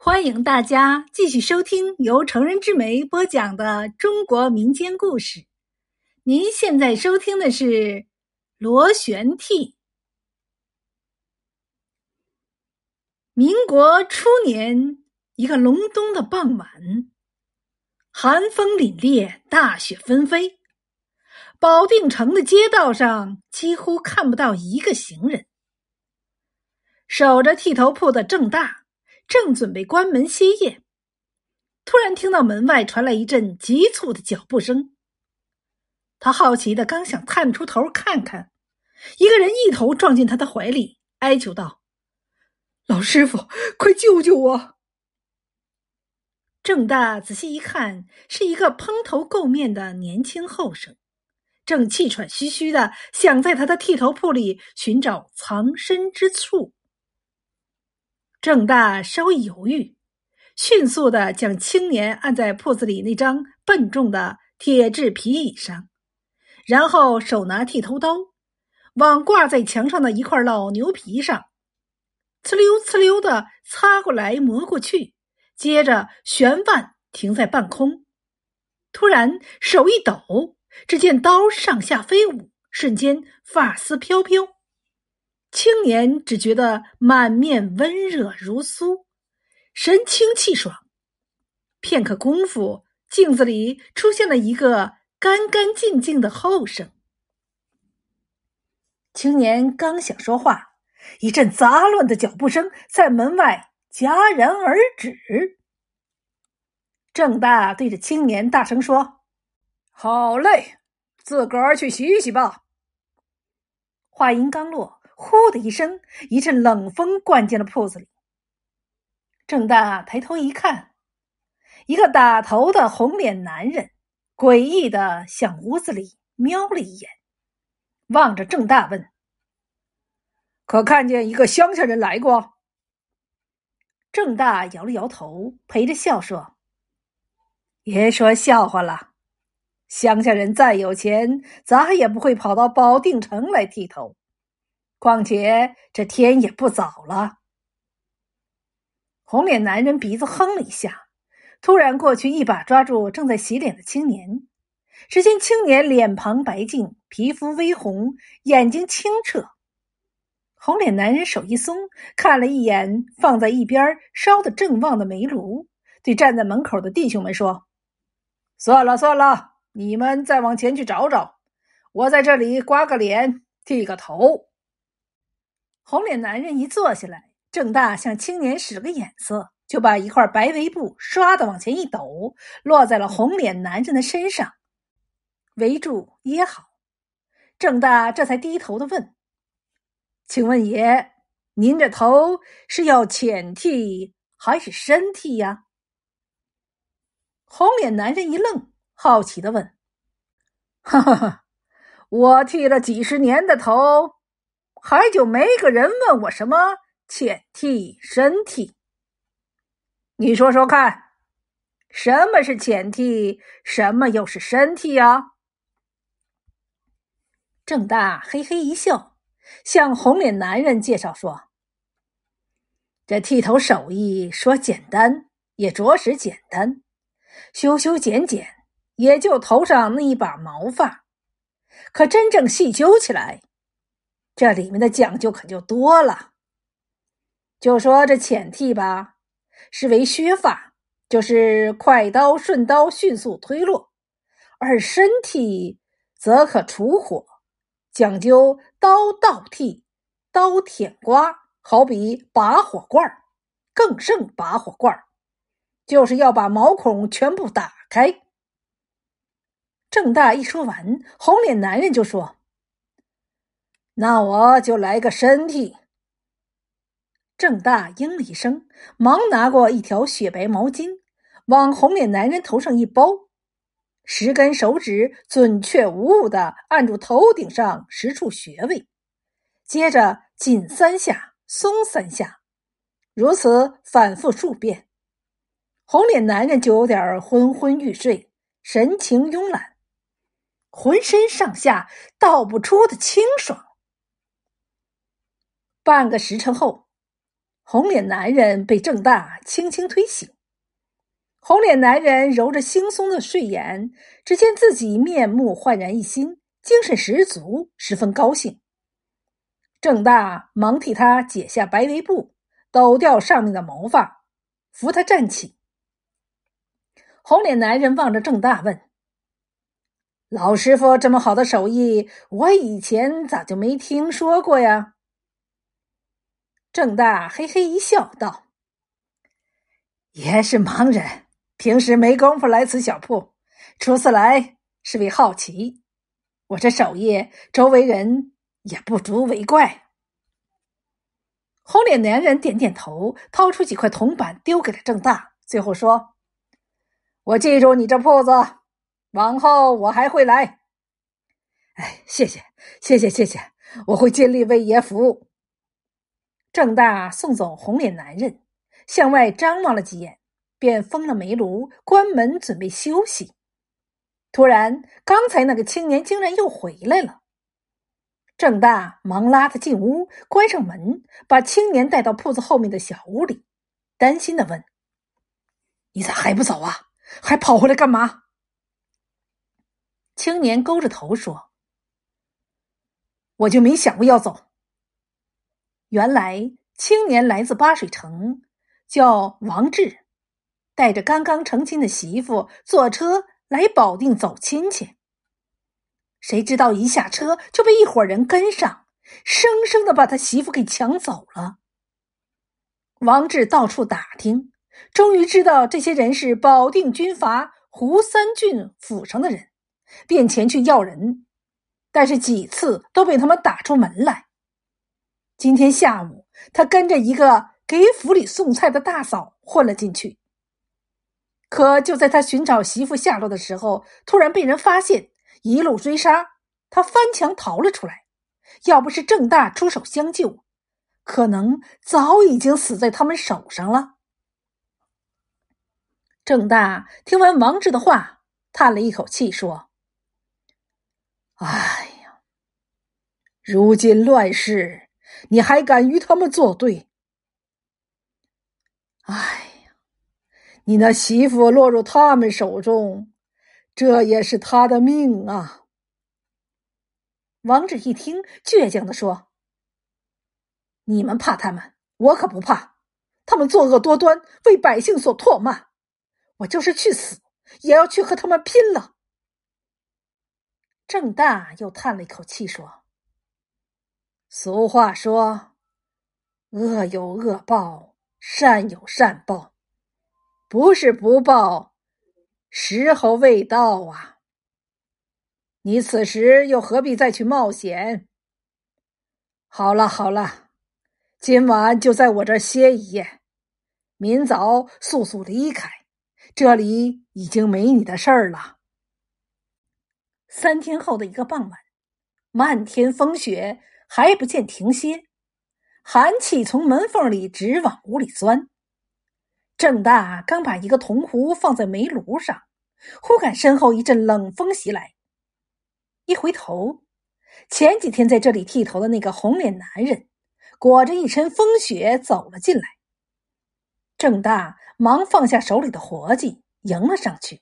欢迎大家继续收听由成人之美播讲的中国民间故事。您现在收听的是《螺旋替》。民国初年，一个隆冬的傍晚，寒风凛冽，大雪纷飞，保定城的街道上几乎看不到一个行人。守着剃头铺的郑大。正准备关门歇业，突然听到门外传来一阵急促的脚步声。他好奇的刚想探出头看看，一个人一头撞进他的怀里，哀求道：“老师傅，快救救我！”郑大仔细一看，是一个蓬头垢面的年轻后生，正气喘吁吁的想在他的剃头铺里寻找藏身之处。郑大稍一犹豫，迅速的将青年按在铺子里那张笨重的铁质皮椅上，然后手拿剃头刀，往挂在墙上的一块老牛皮上，呲溜呲溜的擦过来磨过去，接着悬腕停在半空，突然手一抖，只见刀上下飞舞，瞬间发丝飘飘。年只觉得满面温热如酥，神清气爽。片刻功夫，镜子里出现了一个干干净净的后生。青年刚想说话，一阵杂乱的脚步声在门外戛然而止。郑大对着青年大声说：“好嘞，自个儿去洗洗吧。”话音刚落。呼的一声，一阵冷风灌进了铺子里。郑大抬头一看，一个打头的红脸男人诡异的向屋子里瞄了一眼，望着郑大问：“可看见一个乡下人来过？”郑大摇了摇头，陪着笑说：“别说笑话了，乡下人再有钱，咋也不会跑到保定城来剃头。”况且这天也不早了。红脸男人鼻子哼了一下，突然过去一把抓住正在洗脸的青年。只见青年脸庞白净，皮肤微红，眼睛清澈。红脸男人手一松，看了一眼放在一边烧得正旺的煤炉，对站在门口的弟兄们说：“算了算了，你们再往前去找找，我在这里刮个脸，剃个头。”红脸男人一坐下来，郑大向青年使了个眼色，就把一块白围布唰的往前一抖，落在了红脸男人的身上，围住掖好。郑大这才低头的问：“请问爷，您这头是要浅剃还是深剃呀？”红脸男人一愣，好奇的问：“ 哈哈哈，我剃了几十年的头。”还就没个人问我什么浅剃深剃，你说说看，什么是浅剃，什么又是深剃呀？郑大嘿嘿一笑，向红脸男人介绍说：“这剃头手艺说简单，也着实简单，修修剪剪，也就头上那一把毛发，可真正细究起来。”这里面的讲究可就多了。就说这浅剃吧，是为削发，就是快刀顺刀，迅速推落；而深剃则可除火，讲究刀倒剃、刀舔刮，好比拔火罐更胜拔火罐就是要把毛孔全部打开。郑大一说完，红脸男人就说。那我就来个身体。郑大应了一声，忙拿过一条雪白毛巾，往红脸男人头上一包，十根手指准确无误的按住头顶上十处穴位，接着紧三下，松三下，如此反复数遍，红脸男人就有点昏昏欲睡，神情慵懒，浑身上下道不出的清爽。半个时辰后，红脸男人被郑大轻轻推醒。红脸男人揉着惺忪的睡眼，只见自己面目焕然一新，精神十足，十分高兴。郑大忙替他解下白围布，抖掉上面的毛发，扶他站起。红脸男人望着郑大问：“老师傅这么好的手艺，我以前咋就没听说过呀？”郑大嘿嘿一笑，道：“爷是盲人，平时没工夫来此小铺，初次来是为好奇。我这手艺，周围人也不足为怪。”红脸男人点点头，掏出几块铜板丢给了郑大，最后说：“我记住你这铺子，往后我还会来。”哎，谢谢，谢谢，谢谢，我会尽力为爷服务。郑大送走红脸男人，向外张望了几眼，便封了煤炉，关门准备休息。突然，刚才那个青年竟然又回来了。郑大忙拉他进屋，关上门，把青年带到铺子后面的小屋里，担心的问：“你咋还不走啊？还跑回来干嘛？”青年勾着头说：“我就没想过要走。”原来青年来自八水城，叫王志，带着刚刚成亲的媳妇坐车来保定走亲戚。谁知道一下车就被一伙人跟上，生生的把他媳妇给抢走了。王志到处打听，终于知道这些人是保定军阀胡三俊府上的人，便前去要人，但是几次都被他们打出门来。今天下午，他跟着一个给府里送菜的大嫂混了进去。可就在他寻找媳妇下落的时候，突然被人发现，一路追杀，他翻墙逃了出来。要不是郑大出手相救，可能早已经死在他们手上了。郑大听完王志的话，叹了一口气说：“哎呀，如今乱世。”你还敢与他们作对？哎呀，你那媳妇落入他们手中，这也是他的命啊！王志一听，倔强的说：“你们怕他们，我可不怕。他们作恶多端，为百姓所唾骂。我就是去死，也要去和他们拼了。”郑大又叹了一口气说。俗话说：“恶有恶报，善有善报，不是不报，时候未到啊！你此时又何必再去冒险？好了好了，今晚就在我这儿歇一夜，明早速速离开，这里已经没你的事儿了。”三天后的一个傍晚，漫天风雪。还不见停歇，寒气从门缝里直往屋里钻。郑大刚把一个铜壶放在煤炉上，忽感身后一阵冷风袭来。一回头，前几天在这里剃头的那个红脸男人，裹着一身风雪走了进来。郑大忙放下手里的活计，迎了上去。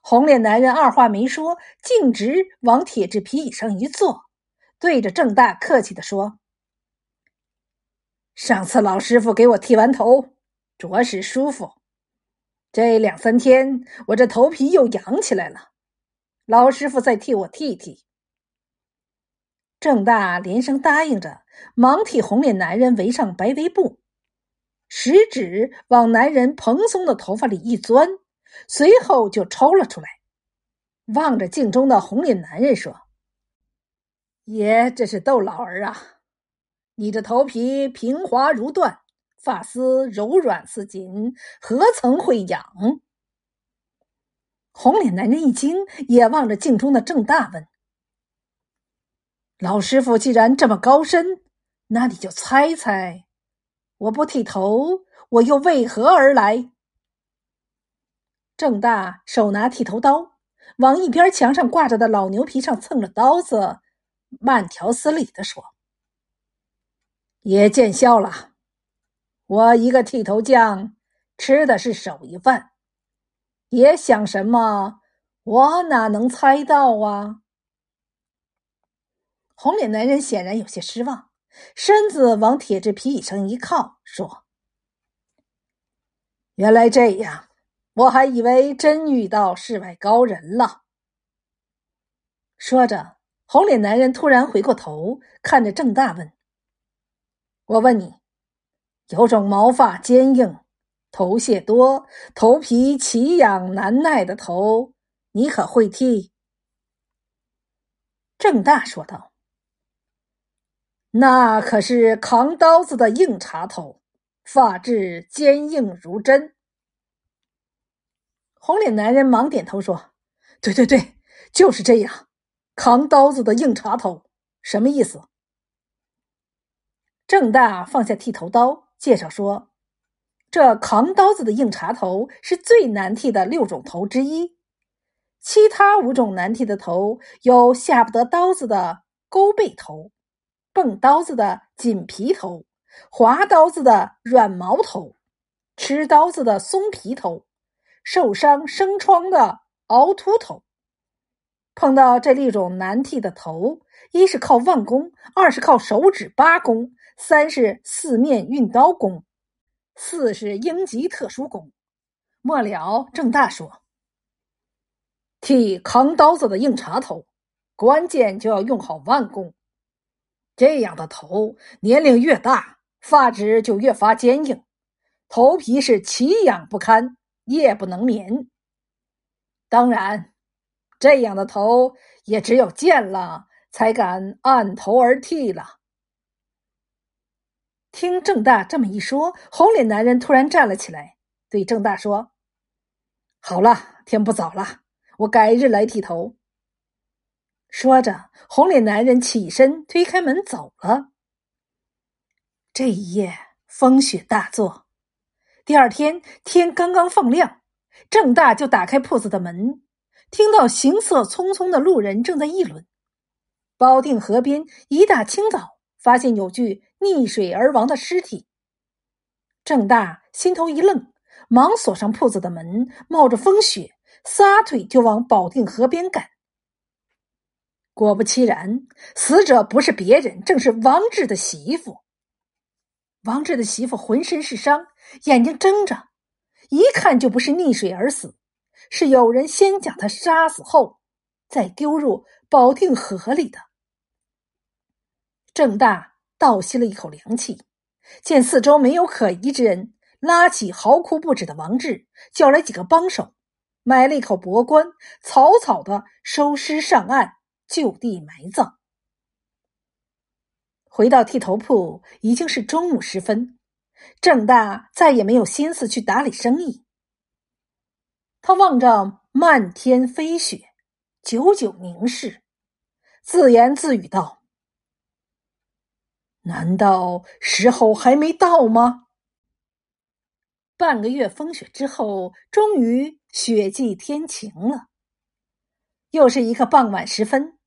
红脸男人二话没说，径直往铁制皮椅上一坐。对着郑大客气的说：“上次老师傅给我剃完头，着实舒服。这两三天我这头皮又痒起来了，老师傅再替我剃剃。”郑大连声答应着，忙替红脸男人围上白围布，食指往男人蓬松的头发里一钻，随后就抽了出来，望着镜中的红脸男人说。爷，这是逗老儿啊！你这头皮平滑如缎，发丝柔软似锦，何曾会痒？红脸男人一惊，也望着镜中的郑大问：“老师傅既然这么高深，那你就猜猜，我不剃头，我又为何而来？”郑大手拿剃头刀，往一边墙上挂着的老牛皮上蹭了刀子。慢条斯理的说：“也见笑了，我一个剃头匠，吃的是手艺饭，也想什么，我哪能猜到啊？”红脸男人显然有些失望，身子往铁质皮椅上一靠，说：“原来这样，我还以为真遇到世外高人了。”说着，红脸男人突然回过头，看着郑大问：“我问你，有种毛发坚硬、头屑多、头皮奇痒难耐的头，你可会剃？”郑大说道。那可是扛刀子的硬茬头，发质坚硬如针。红脸男人忙点头说：“对对对，就是这样，扛刀子的硬茬头，什么意思？”郑大放下剃头刀，介绍说：“这扛刀子的硬茬头是最难剃的六种头之一，其他五种难剃的头有下不得刀子的勾背头。”蹦刀子的紧皮头，划刀子的软毛头，吃刀子的松皮头，受伤生疮的凹凸头。碰到这六种难剃的头，一是靠腕功，二是靠手指八功，三是四面运刀功，四是应急特殊功。末了，郑大说：“剃扛刀子的硬茬头，关键就要用好腕功。”这样的头，年龄越大，发质就越发坚硬，头皮是奇痒不堪，夜不能眠。当然，这样的头也只有见了才敢按头而剃了。听郑大这么一说，红脸男人突然站了起来，对郑大说：“好了，天不早了，我改日来剃头。”说着，红脸男人起身推开门走了。这一夜风雪大作。第二天天刚刚放亮，郑大就打开铺子的门，听到行色匆匆的路人正在议论：保定河边一大清早发现有具溺水而亡的尸体。郑大心头一愣，忙锁上铺子的门，冒着风雪，撒腿就往保定河边赶。果不其然，死者不是别人，正是王志的媳妇。王志的媳妇浑身是伤，眼睛睁着，一看就不是溺水而死，是有人先将他杀死后，再丢入保定河里的。郑大倒吸了一口凉气，见四周没有可疑之人，拉起嚎哭不止的王志，叫来几个帮手，买了一口薄棺，草草的收尸上岸。就地埋葬。回到剃头铺，已经是中午时分，郑大再也没有心思去打理生意。他望着漫天飞雪，久久凝视，自言自语道：“难道时候还没到吗？”半个月风雪之后，终于雪霁天晴了。又是一个傍晚时分，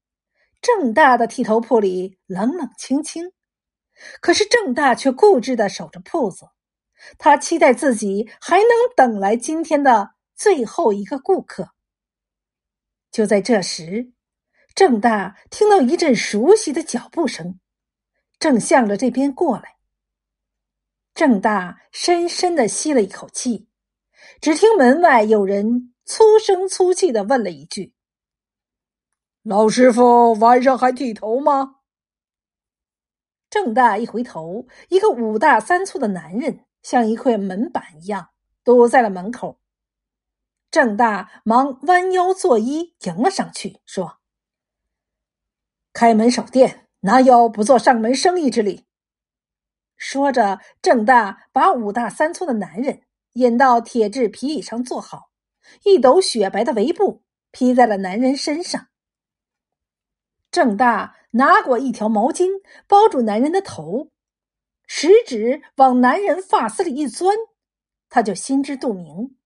郑大的剃头铺里冷冷清清，可是郑大却固执的守着铺子，他期待自己还能等来今天的最后一个顾客。就在这时，郑大听到一阵熟悉的脚步声，正向着这边过来。郑大深深的吸了一口气，只听门外有人粗声粗气的问了一句。老师傅晚上还剃头吗？郑大一回头，一个五大三粗的男人像一块门板一样堵在了门口。郑大忙弯腰作揖迎了上去，说：“开门守店，哪有不做上门生意之理？”说着，郑大把五大三粗的男人引到铁质皮椅上坐好，一斗雪白的围布披在了男人身上。郑大拿过一条毛巾包住男人的头，食指往男人发丝里一钻，他就心知肚明。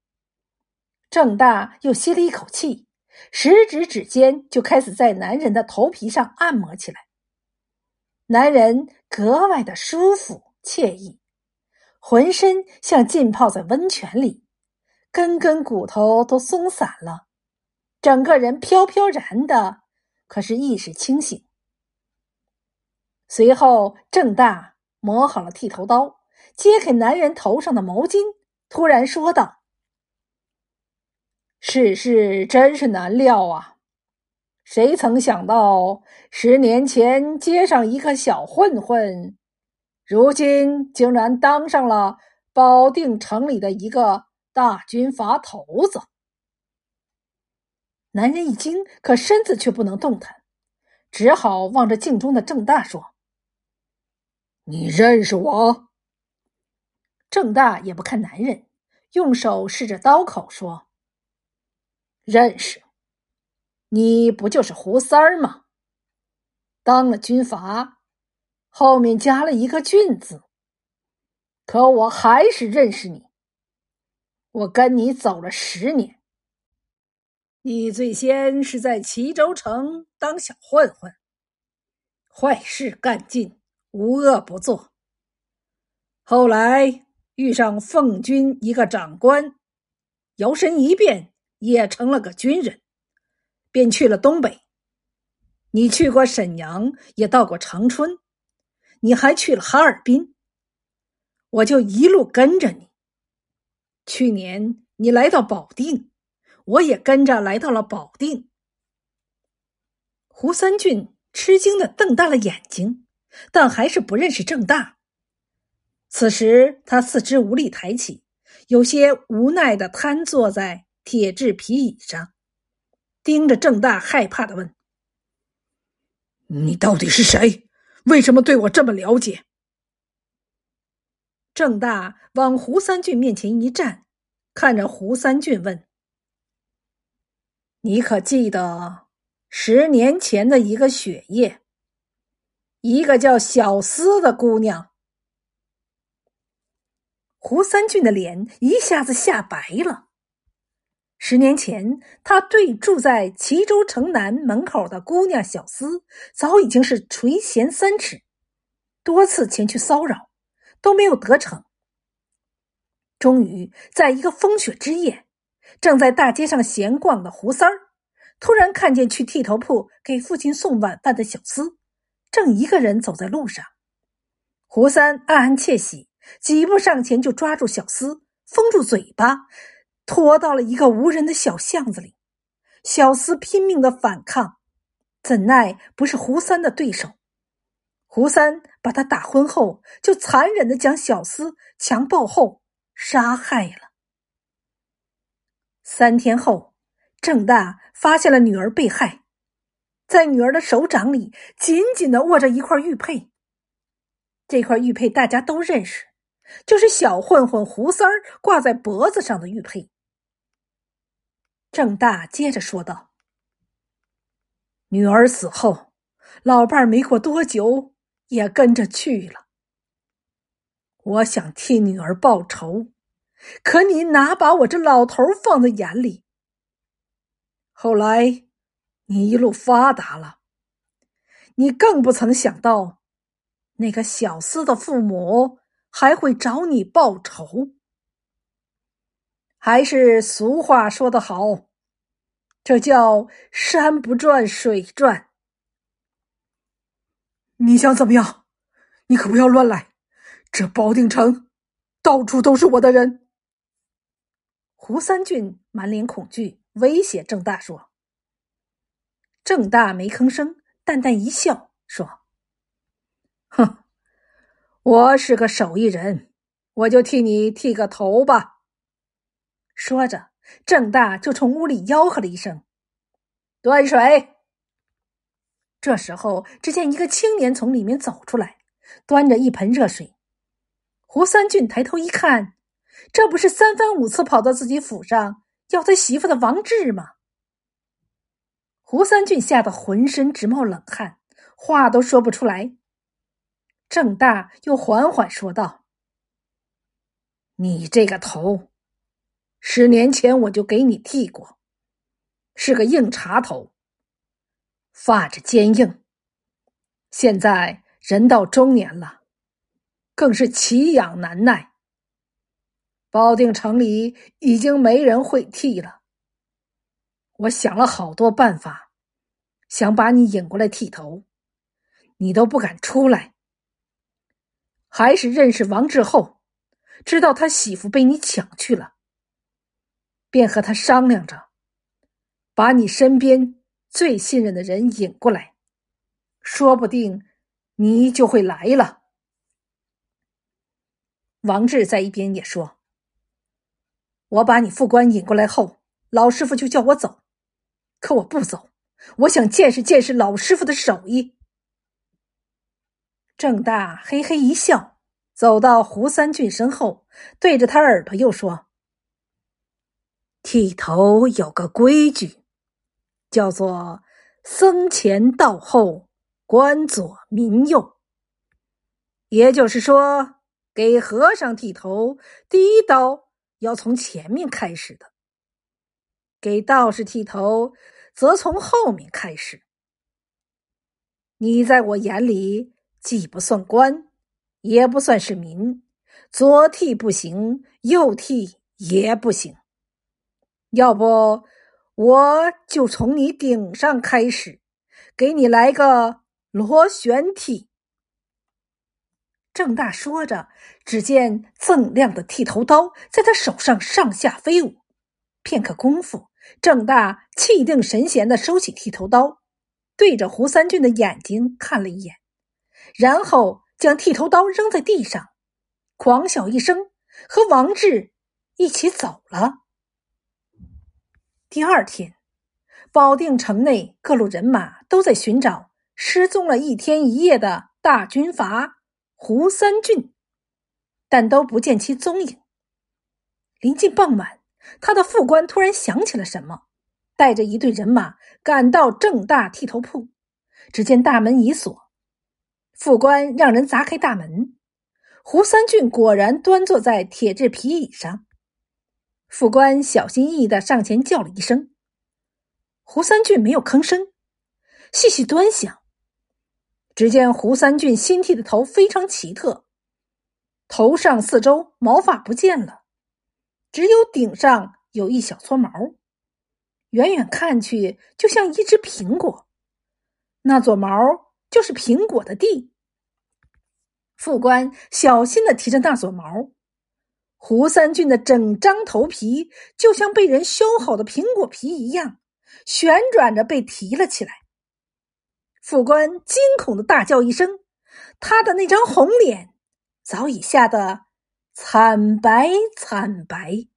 郑大又吸了一口气，食指指尖就开始在男人的头皮上按摩起来。男人格外的舒服惬意，浑身像浸泡在温泉里，根根骨头都松散了，整个人飘飘然的，可是意识清醒。随后，郑大磨好了剃头刀，揭开男人头上的毛巾，突然说道：“世事真是难料啊！谁曾想到，十年前街上一个小混混。”如今竟然当上了保定城里的一个大军阀头子。男人一惊，可身子却不能动弹，只好望着镜中的郑大说：“你认识我？”郑大也不看男人，用手试着刀口说：“认识，你不就是胡三儿吗？当了军阀。”后面加了一个“俊”字，可我还是认识你。我跟你走了十年，你最先是在齐州城当小混混，坏事干尽，无恶不作。后来遇上奉军一个长官，摇身一变也成了个军人，便去了东北。你去过沈阳，也到过长春。你还去了哈尔滨，我就一路跟着你。去年你来到保定，我也跟着来到了保定。胡三俊吃惊的瞪大了眼睛，但还是不认识郑大。此时他四肢无力抬起，有些无奈的瘫坐在铁质皮椅上，盯着郑大，害怕的问：“你到底是谁？”为什么对我这么了解？郑大往胡三俊面前一站，看着胡三俊问：“你可记得十年前的一个雪夜，一个叫小思的姑娘？”胡三俊的脸一下子吓白了。十年前，他对住在齐州城南门口的姑娘小厮，早已经是垂涎三尺，多次前去骚扰，都没有得逞。终于，在一个风雪之夜，正在大街上闲逛的胡三儿，突然看见去剃头铺给父亲送晚饭的小厮，正一个人走在路上。胡三暗暗窃喜，几步上前就抓住小厮，封住嘴巴。拖到了一个无人的小巷子里，小厮拼命的反抗，怎奈不是胡三的对手。胡三把他打昏后，就残忍的将小厮强暴后杀害了。三天后，郑大发现了女儿被害，在女儿的手掌里紧紧的握着一块玉佩。这块玉佩大家都认识，就是小混混胡三儿挂在脖子上的玉佩。郑大接着说道：“女儿死后，老伴儿没过多久也跟着去了。我想替女儿报仇，可你哪把我这老头放在眼里？后来你一路发达了，你更不曾想到，那个小厮的父母还会找你报仇。”还是俗话说得好，这叫山不转水转。你想怎么样？你可不要乱来！这保定城到处都是我的人。胡三俊满脸恐惧，威胁郑大说：“郑大没吭声，淡淡一笑，说：‘哼，我是个手艺人，我就替你剃个头吧。’”说着，郑大就从屋里吆喝了一声：“端水。”这时候，只见一个青年从里面走出来，端着一盆热水。胡三俊抬头一看，这不是三番五次跑到自己府上要他媳妇的王志吗？胡三俊吓得浑身直冒冷汗，话都说不出来。郑大又缓缓说道：“你这个头。”十年前我就给你剃过，是个硬茬头，发质坚硬。现在人到中年了，更是奇痒难耐，保定城里已经没人会剃了。我想了好多办法，想把你引过来剃头，你都不敢出来。还是认识王志后，知道他媳妇被你抢去了，便和他商量着，把你身边最信任的人引过来，说不定你就会来了。王志在一边也说。我把你副官引过来后，老师傅就叫我走，可我不走，我想见识见识老师傅的手艺。郑大嘿嘿一笑，走到胡三俊身后，对着他耳朵又说：“剃头有个规矩，叫做僧前道后，官左民右。也就是说，给和尚剃头，第一刀。”要从前面开始的，给道士剃头，则从后面开始。你在我眼里既不算官，也不算是民，左剃不行，右剃也不行。要不，我就从你顶上开始，给你来个螺旋剃。郑大说着，只见锃亮的剃头刀在他手上上下飞舞。片刻功夫，郑大气定神闲的收起剃头刀，对着胡三俊的眼睛看了一眼，然后将剃头刀扔在地上，狂笑一声，和王志一起走了。第二天，保定城内各路人马都在寻找失踪了一天一夜的大军阀。胡三俊，但都不见其踪影。临近傍晚，他的副官突然想起了什么，带着一队人马赶到正大剃头铺。只见大门已锁，副官让人砸开大门，胡三俊果然端坐在铁质皮椅上。副官小心翼翼的上前叫了一声，胡三俊没有吭声，细细端详。只见胡三俊新剃的头非常奇特，头上四周毛发不见了，只有顶上有一小撮毛，远远看去就像一只苹果，那撮毛就是苹果的蒂。副官小心的提着那撮毛，胡三俊的整张头皮就像被人削好的苹果皮一样，旋转着被提了起来。副官惊恐的大叫一声，他的那张红脸早已吓得惨白惨白。